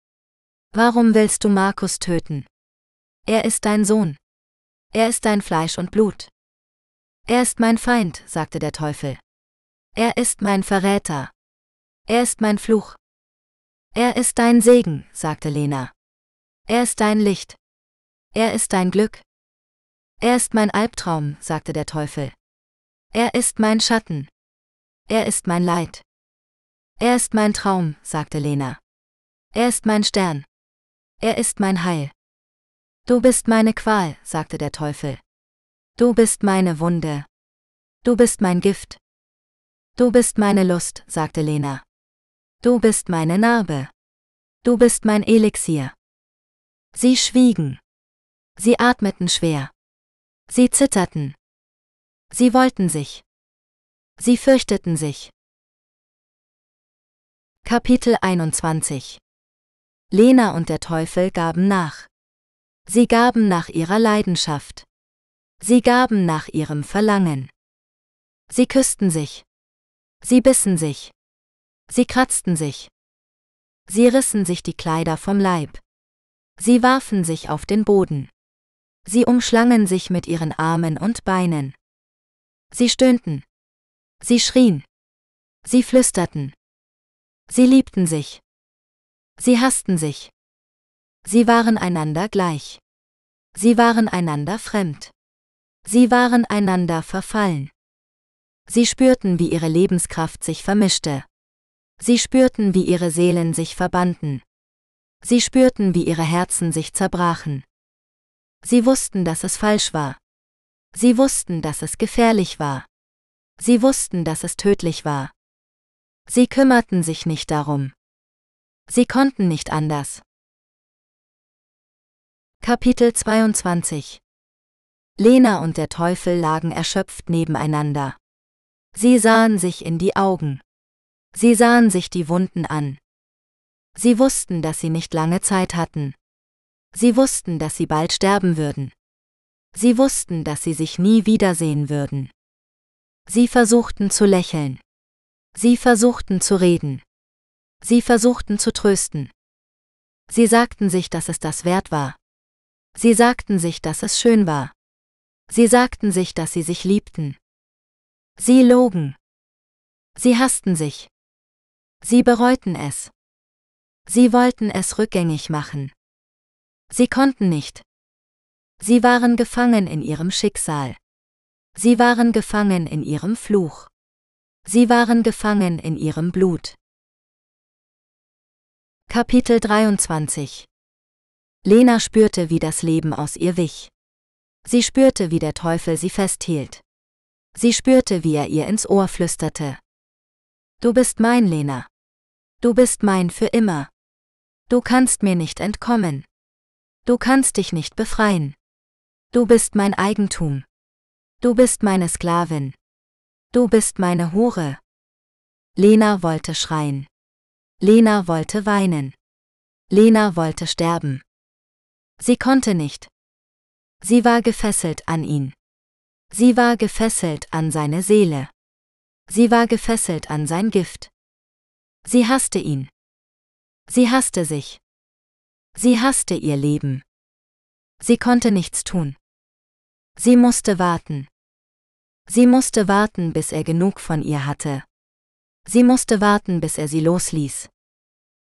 [SPEAKER 1] Warum willst du Markus töten? Er ist dein Sohn. Er ist dein Fleisch und Blut. Er ist mein Feind, sagte der Teufel. Er ist mein Verräter. Er ist mein Fluch. Er ist dein Segen, sagte Lena. Er ist dein Licht. Er ist dein Glück. Er ist mein Albtraum, sagte der Teufel. Er ist mein Schatten. Er ist mein Leid. Er ist mein Traum, sagte Lena. Er ist mein Stern. Er ist mein Heil. Du bist meine Qual, sagte der Teufel. Du bist meine Wunde. Du bist mein Gift. Du bist meine Lust, sagte Lena. Du bist meine Narbe. Du bist mein Elixier. Sie schwiegen. Sie atmeten schwer. Sie zitterten. Sie wollten sich. Sie fürchteten sich. Kapitel 21 Lena und der Teufel gaben nach. Sie gaben nach ihrer Leidenschaft. Sie gaben nach ihrem Verlangen. Sie küssten sich. Sie bissen sich. Sie kratzten sich. Sie rissen sich die Kleider vom Leib. Sie warfen sich auf den Boden. Sie umschlangen sich mit ihren Armen und Beinen. Sie stöhnten. Sie schrien. Sie flüsterten. Sie liebten sich. Sie hassten sich. Sie waren einander gleich. Sie waren einander fremd. Sie waren einander verfallen. Sie spürten, wie ihre Lebenskraft sich vermischte. Sie spürten, wie ihre Seelen sich verbanden. Sie spürten, wie ihre Herzen sich zerbrachen. Sie wussten, dass es falsch war. Sie wussten, dass es gefährlich war. Sie wussten, dass es tödlich war. Sie kümmerten sich nicht darum. Sie konnten nicht anders. Kapitel 22 Lena und der Teufel lagen erschöpft nebeneinander. Sie sahen sich in die Augen. Sie sahen sich die Wunden an. Sie wussten, dass sie nicht lange Zeit hatten. Sie wussten, dass sie bald sterben würden. Sie wussten, dass sie sich nie wiedersehen würden. Sie versuchten zu lächeln. Sie versuchten zu reden. Sie versuchten zu trösten. Sie sagten sich, dass es das wert war. Sie sagten sich, dass es schön war. Sie sagten sich, dass sie sich liebten. Sie logen. Sie hassten sich. Sie bereuten es. Sie wollten es rückgängig machen. Sie konnten nicht. Sie waren gefangen in ihrem Schicksal. Sie waren gefangen in ihrem Fluch. Sie waren gefangen in ihrem Blut. Kapitel 23 Lena spürte, wie das Leben aus ihr wich. Sie spürte, wie der Teufel sie festhielt. Sie spürte, wie er ihr ins Ohr flüsterte. Du bist mein, Lena. Du bist mein für immer. Du kannst mir nicht entkommen. Du kannst dich nicht befreien. Du bist mein Eigentum. Du bist meine Sklavin. Du bist meine Hure. Lena wollte schreien. Lena wollte weinen. Lena wollte sterben. Sie konnte nicht. Sie war gefesselt an ihn. Sie war gefesselt an seine Seele. Sie war gefesselt an sein Gift. Sie hasste ihn. Sie hasste sich. Sie hasste ihr Leben. Sie konnte nichts tun. Sie musste warten. Sie musste warten, bis er genug von ihr hatte. Sie musste warten, bis er sie losließ.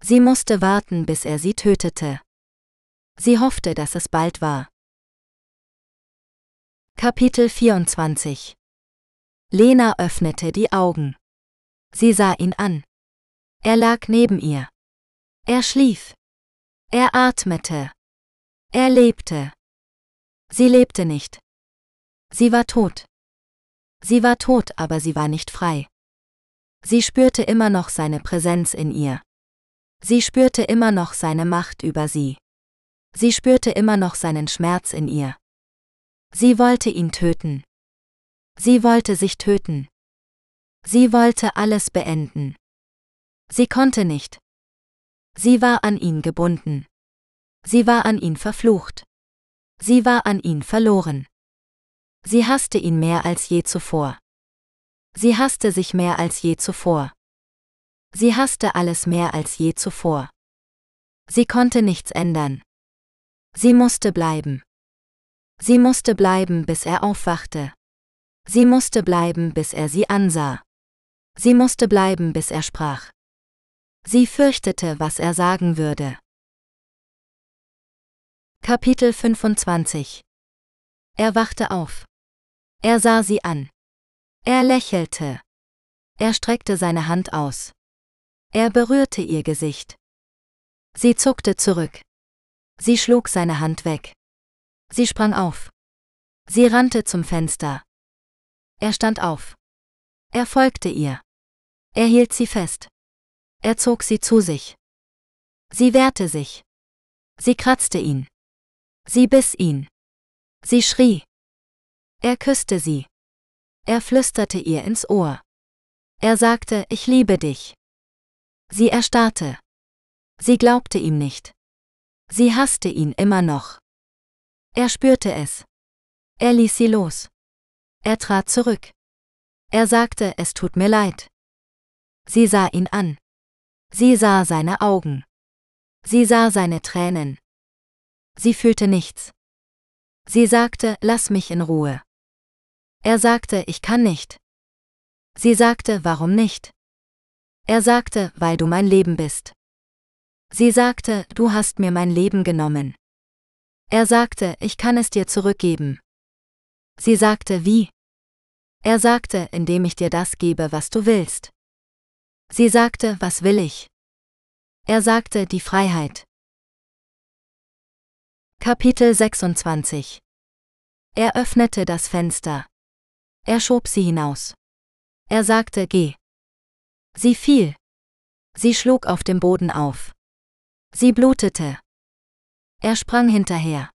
[SPEAKER 1] Sie musste warten, bis er sie tötete. Sie hoffte, dass es bald war. Kapitel 24 Lena öffnete die Augen. Sie sah ihn an. Er lag neben ihr. Er schlief. Er atmete. Er lebte. Sie lebte nicht. Sie war tot. Sie war tot, aber sie war nicht frei. Sie spürte immer noch seine Präsenz in ihr. Sie spürte immer noch seine Macht über sie. Sie spürte immer noch seinen Schmerz in ihr. Sie wollte ihn töten. Sie wollte sich töten. Sie wollte alles beenden. Sie konnte nicht. Sie war an ihn gebunden. Sie war an ihn verflucht. Sie war an ihn verloren. Sie hasste ihn mehr als je zuvor. Sie hasste sich mehr als je zuvor. Sie hasste alles mehr als je zuvor. Sie konnte nichts ändern. Sie musste bleiben. Sie musste bleiben, bis er aufwachte. Sie musste bleiben, bis er sie ansah. Sie musste bleiben, bis er sprach. Sie fürchtete, was er sagen würde. Kapitel 25 Er wachte auf. Er sah sie an. Er lächelte. Er streckte seine Hand aus. Er berührte ihr Gesicht. Sie zuckte zurück. Sie schlug seine Hand weg. Sie sprang auf. Sie rannte zum Fenster. Er stand auf. Er folgte ihr. Er hielt sie fest. Er zog sie zu sich. Sie wehrte sich. Sie kratzte ihn. Sie biss ihn. Sie schrie. Er küsste sie. Er flüsterte ihr ins Ohr. Er sagte, ich liebe dich. Sie erstarrte. Sie glaubte ihm nicht. Sie hasste ihn immer noch. Er spürte es. Er ließ sie los. Er trat zurück. Er sagte, es tut mir leid. Sie sah ihn an. Sie sah seine Augen. Sie sah seine Tränen. Sie fühlte nichts. Sie sagte, lass mich in Ruhe. Er sagte, ich kann nicht. Sie sagte, warum nicht? Er sagte, weil du mein Leben bist. Sie sagte, du hast mir mein Leben genommen. Er sagte, ich kann es dir zurückgeben. Sie sagte, wie? Er sagte, indem ich dir das gebe, was du willst. Sie sagte, was will ich? Er sagte, die Freiheit. Kapitel 26 Er öffnete das Fenster. Er schob sie hinaus. Er sagte, geh. Sie fiel. Sie schlug auf dem Boden auf. Sie blutete. Er sprang hinterher.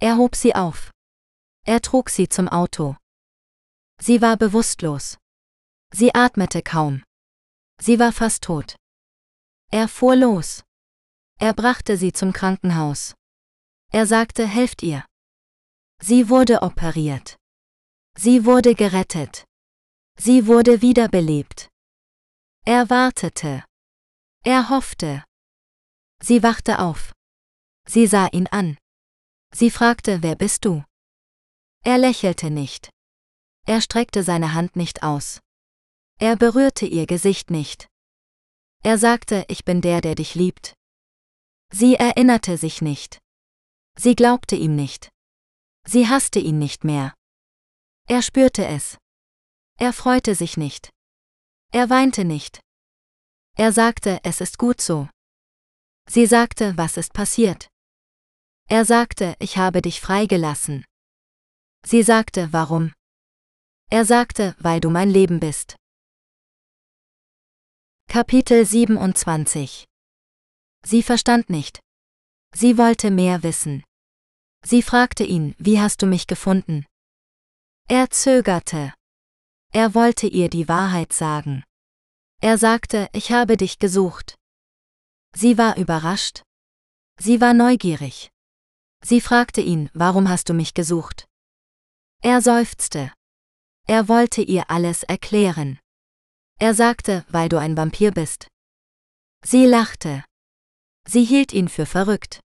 [SPEAKER 1] Er hob sie auf. Er trug sie zum Auto. Sie war bewusstlos. Sie atmete kaum. Sie war fast tot. Er fuhr los. Er brachte sie zum Krankenhaus. Er sagte, helft ihr. Sie wurde operiert. Sie wurde gerettet. Sie wurde wiederbelebt. Er wartete. Er hoffte. Sie wachte auf. Sie sah ihn an. Sie fragte, wer bist du? Er lächelte nicht. Er streckte seine Hand nicht aus. Er berührte ihr Gesicht nicht. Er sagte, ich bin der, der dich liebt. Sie erinnerte sich nicht. Sie glaubte ihm nicht. Sie hasste ihn nicht mehr. Er spürte es. Er freute sich nicht. Er weinte nicht. Er sagte, es ist gut so. Sie sagte, was ist passiert? Er sagte, ich habe dich freigelassen. Sie sagte, warum? Er sagte, weil du mein Leben bist. Kapitel 27 Sie verstand nicht. Sie wollte mehr wissen. Sie fragte ihn, wie hast du mich gefunden? Er zögerte. Er wollte ihr die Wahrheit sagen. Er sagte, ich habe dich gesucht. Sie war überrascht. Sie war neugierig. Sie fragte ihn, warum hast du mich gesucht? Er seufzte. Er wollte ihr alles erklären. Er sagte, weil du ein Vampir bist. Sie lachte. Sie hielt ihn für verrückt.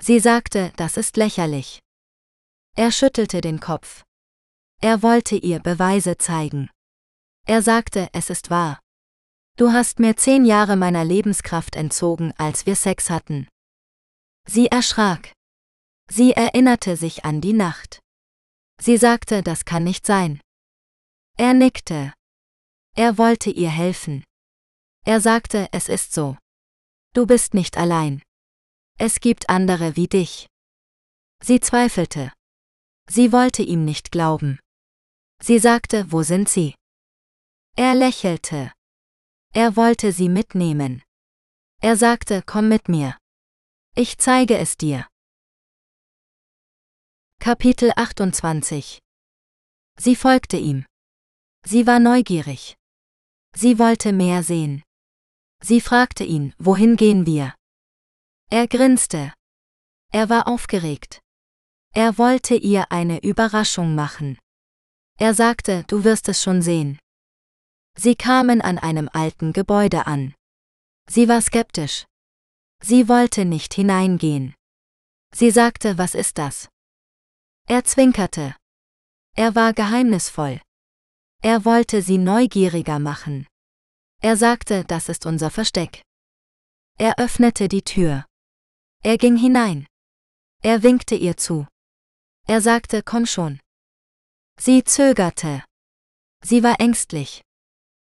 [SPEAKER 1] Sie sagte, das ist lächerlich. Er schüttelte den Kopf. Er wollte ihr Beweise zeigen. Er sagte, es ist wahr. Du hast mir zehn Jahre meiner Lebenskraft entzogen, als wir Sex hatten. Sie erschrak. Sie erinnerte sich an die Nacht. Sie sagte, das kann nicht sein. Er nickte. Er wollte ihr helfen. Er sagte, es ist so. Du bist nicht allein. Es gibt andere wie dich. Sie zweifelte. Sie wollte ihm nicht glauben. Sie sagte, wo sind sie? Er lächelte. Er wollte sie mitnehmen. Er sagte, komm mit mir. Ich zeige es dir. Kapitel 28 Sie folgte ihm. Sie war neugierig. Sie wollte mehr sehen. Sie fragte ihn, wohin gehen wir? Er grinste. Er war aufgeregt. Er wollte ihr eine Überraschung machen. Er sagte, du wirst es schon sehen. Sie kamen an einem alten Gebäude an. Sie war skeptisch. Sie wollte nicht hineingehen. Sie sagte, was ist das? Er zwinkerte. Er war geheimnisvoll. Er wollte sie neugieriger machen. Er sagte, das ist unser Versteck. Er öffnete die Tür. Er ging hinein. Er winkte ihr zu. Er sagte, komm schon. Sie zögerte. Sie war ängstlich.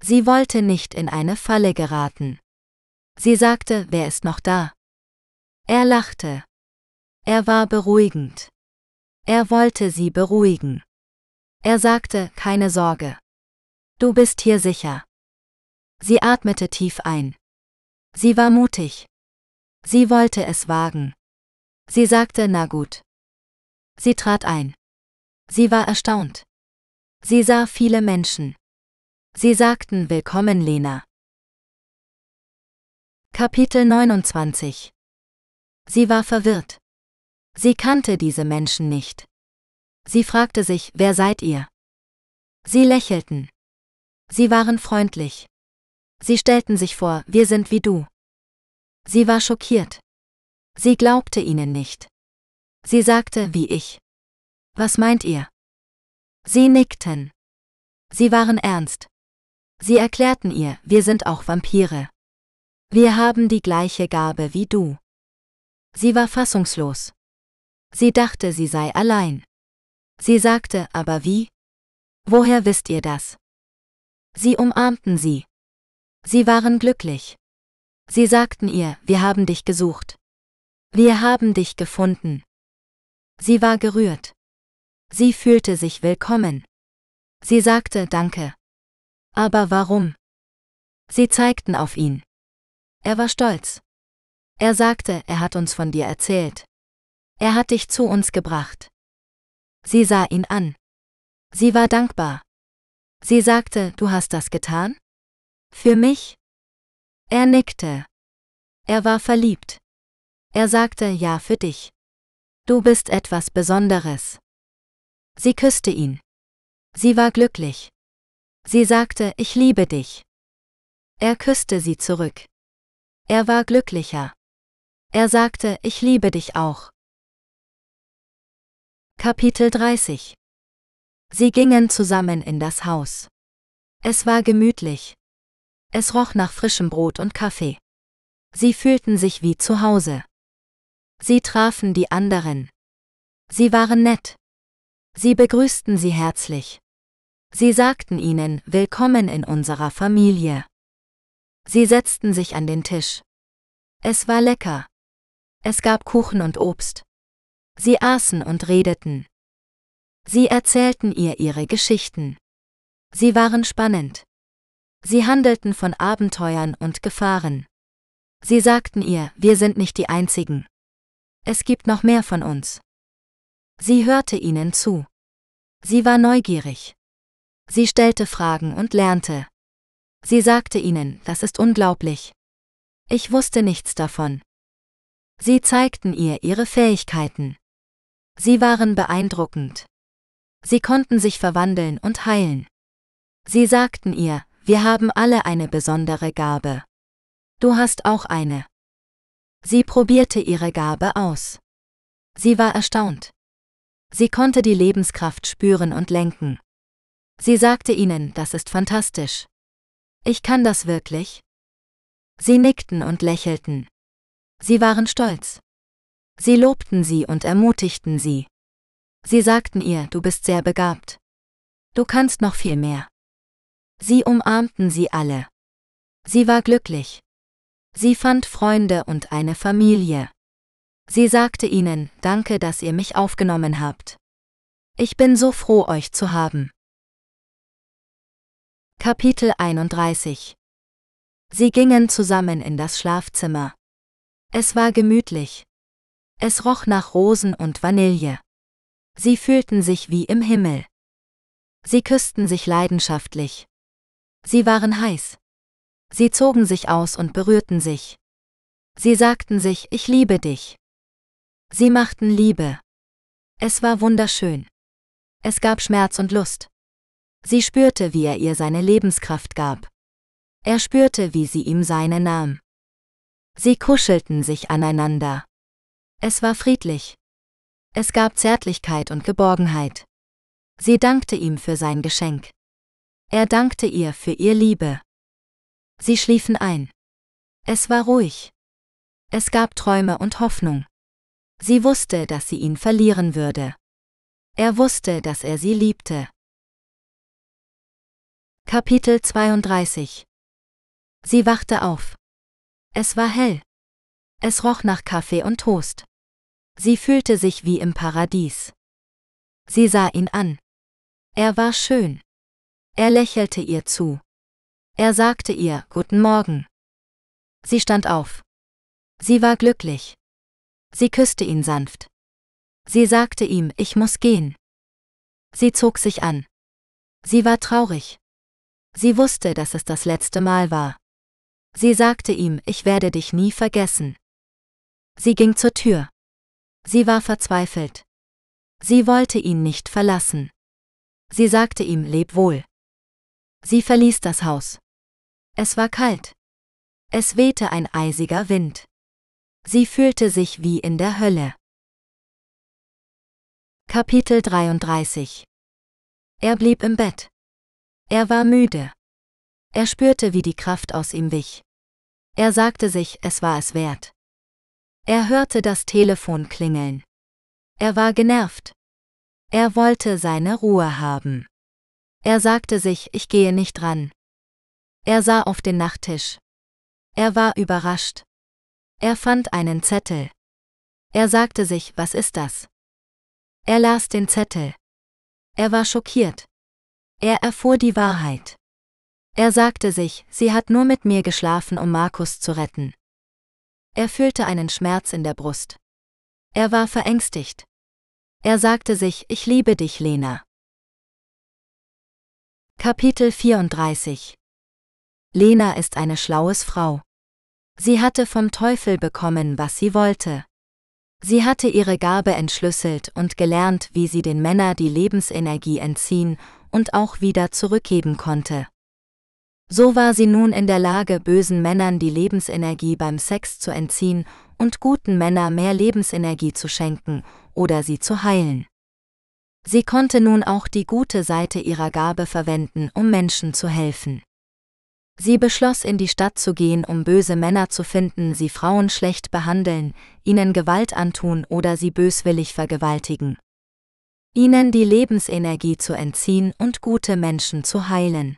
[SPEAKER 1] Sie wollte nicht in eine Falle geraten. Sie sagte, wer ist noch da? Er lachte. Er war beruhigend. Er wollte sie beruhigen. Er sagte, keine Sorge. Du bist hier sicher. Sie atmete tief ein. Sie war mutig. Sie wollte es wagen. Sie sagte, na gut. Sie trat ein. Sie war erstaunt. Sie sah viele Menschen. Sie sagten Willkommen, Lena. Kapitel 29 Sie war verwirrt. Sie kannte diese Menschen nicht. Sie fragte sich, wer seid ihr? Sie lächelten. Sie waren freundlich. Sie stellten sich vor, wir sind wie du. Sie war schockiert. Sie glaubte ihnen nicht. Sie sagte, wie ich. Was meint ihr? Sie nickten. Sie waren ernst. Sie erklärten ihr, wir sind auch Vampire. Wir haben die gleiche Gabe wie du. Sie war fassungslos. Sie dachte, sie sei allein. Sie sagte, aber wie? Woher wisst ihr das? Sie umarmten sie. Sie waren glücklich. Sie sagten ihr, wir haben dich gesucht. Wir haben dich gefunden. Sie war gerührt. Sie fühlte sich willkommen. Sie sagte Danke. Aber warum? Sie zeigten auf ihn. Er war stolz. Er sagte, er hat uns von dir erzählt. Er hat dich zu uns gebracht. Sie sah ihn an. Sie war dankbar. Sie sagte, du hast das getan? Für mich? Er nickte. Er war verliebt. Er sagte ja für dich. Du bist etwas Besonderes. Sie küsste ihn. Sie war glücklich. Sie sagte, ich liebe dich. Er küsste sie zurück. Er war glücklicher. Er sagte, ich liebe dich auch. Kapitel 30 Sie gingen zusammen in das Haus. Es war gemütlich. Es roch nach frischem Brot und Kaffee. Sie fühlten sich wie zu Hause. Sie trafen die anderen. Sie waren nett. Sie begrüßten sie herzlich. Sie sagten ihnen Willkommen in unserer Familie. Sie setzten sich an den Tisch. Es war lecker. Es gab Kuchen und Obst. Sie aßen und redeten. Sie erzählten ihr ihre Geschichten. Sie waren spannend. Sie handelten von Abenteuern und Gefahren. Sie sagten ihr, wir sind nicht die Einzigen. Es gibt noch mehr von uns. Sie hörte ihnen zu. Sie war neugierig. Sie stellte Fragen und lernte. Sie sagte ihnen, das ist unglaublich. Ich wusste nichts davon. Sie zeigten ihr ihre Fähigkeiten. Sie waren beeindruckend. Sie konnten sich verwandeln und heilen. Sie sagten ihr, wir haben alle eine besondere Gabe. Du hast auch eine. Sie probierte ihre Gabe aus. Sie war erstaunt. Sie konnte die Lebenskraft spüren und lenken. Sie sagte ihnen, das ist fantastisch. Ich kann das wirklich? Sie nickten und lächelten. Sie waren stolz. Sie lobten sie und ermutigten sie. Sie sagten ihr, du bist sehr begabt. Du kannst noch viel mehr. Sie umarmten sie alle. Sie war glücklich. Sie fand Freunde und eine Familie. Sie sagte ihnen, danke, dass ihr mich aufgenommen habt. Ich bin so froh, euch zu haben. Kapitel 31 Sie gingen zusammen in das Schlafzimmer. Es war gemütlich. Es roch nach Rosen und Vanille. Sie fühlten sich wie im Himmel. Sie küssten sich leidenschaftlich. Sie waren heiß. Sie zogen sich aus und berührten sich. Sie sagten sich, ich liebe dich. Sie machten Liebe. Es war wunderschön. Es gab Schmerz und Lust. Sie spürte, wie er ihr seine Lebenskraft gab. Er spürte, wie sie ihm seine nahm. Sie kuschelten sich aneinander. Es war friedlich. Es gab Zärtlichkeit und Geborgenheit. Sie dankte ihm für sein Geschenk. Er dankte ihr für ihr Liebe. Sie schliefen ein. Es war ruhig. Es gab Träume und Hoffnung. Sie wusste, dass sie ihn verlieren würde. Er wusste, dass er sie liebte. Kapitel 32 Sie wachte auf. Es war hell. Es roch nach Kaffee und Toast. Sie fühlte sich wie im Paradies. Sie sah ihn an. Er war schön. Er lächelte ihr zu. Er sagte ihr Guten Morgen. Sie stand auf. Sie war glücklich. Sie küsste ihn sanft. Sie sagte ihm, ich muss gehen. Sie zog sich an. Sie war traurig. Sie wusste, dass es das letzte Mal war. Sie sagte ihm, ich werde dich nie vergessen. Sie ging zur Tür. Sie war verzweifelt. Sie wollte ihn nicht verlassen. Sie sagte ihm, leb wohl. Sie verließ das Haus. Es war kalt. Es wehte ein eisiger Wind. Sie fühlte sich wie in der Hölle. Kapitel 33 Er blieb im Bett. Er war müde. Er spürte, wie die Kraft aus ihm wich. Er sagte sich, es war es wert. Er hörte das Telefon klingeln. Er war genervt. Er wollte seine Ruhe haben. Er sagte sich, ich gehe nicht ran. Er sah auf den Nachttisch. Er war überrascht. Er fand einen Zettel. Er sagte sich, was ist das? Er las den Zettel. Er war schockiert. Er erfuhr die Wahrheit. Er sagte sich, sie hat nur mit mir geschlafen, um Markus zu retten. Er fühlte einen Schmerz in der Brust. Er war verängstigt. Er sagte sich, ich liebe dich, Lena. Kapitel 34 Lena ist eine schlaues Frau. Sie hatte vom Teufel bekommen, was sie wollte. Sie hatte ihre Gabe entschlüsselt und gelernt, wie sie den Männern die Lebensenergie entziehen und auch wieder zurückgeben konnte. So war sie nun in der Lage, bösen Männern die Lebensenergie beim Sex zu entziehen und guten Männern mehr Lebensenergie zu schenken oder sie zu heilen. Sie konnte nun auch die gute Seite ihrer Gabe verwenden, um Menschen zu helfen. Sie beschloss, in die Stadt zu gehen, um böse Männer zu finden, sie Frauen schlecht behandeln, ihnen Gewalt antun oder sie böswillig vergewaltigen. Ihnen die Lebensenergie zu entziehen und gute Menschen zu heilen.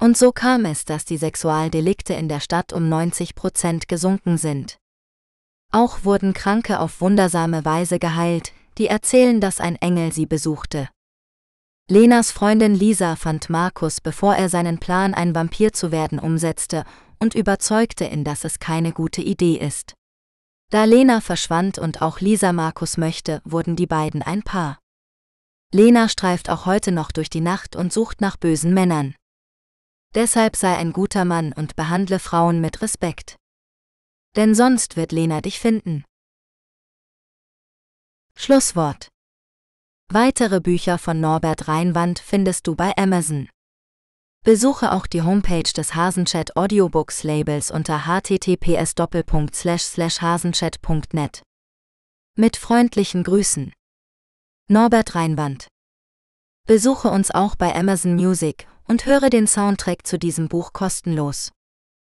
[SPEAKER 1] Und so kam es, dass die Sexualdelikte in der Stadt um 90 Prozent gesunken sind. Auch wurden Kranke auf wundersame Weise geheilt, die erzählen, dass ein Engel sie besuchte. Lenas Freundin Lisa fand Markus, bevor er seinen Plan, ein Vampir zu werden, umsetzte und überzeugte ihn, dass es keine gute Idee ist. Da Lena verschwand und auch Lisa Markus möchte, wurden die beiden ein Paar. Lena streift auch heute noch durch die Nacht und sucht nach bösen Männern. Deshalb sei ein guter Mann und behandle Frauen mit Respekt. Denn sonst wird Lena dich finden. Schlusswort. Weitere Bücher von Norbert Reinwand findest du bei Amazon. Besuche auch die Homepage des Hasenchat Audiobooks Labels unter https hasenchat.net. Mit freundlichen Grüßen. Norbert Reinwand. Besuche uns auch bei Amazon Music und höre den Soundtrack zu diesem Buch kostenlos.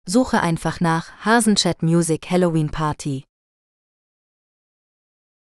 [SPEAKER 1] Suche einfach nach Hasenchat Music Halloween Party.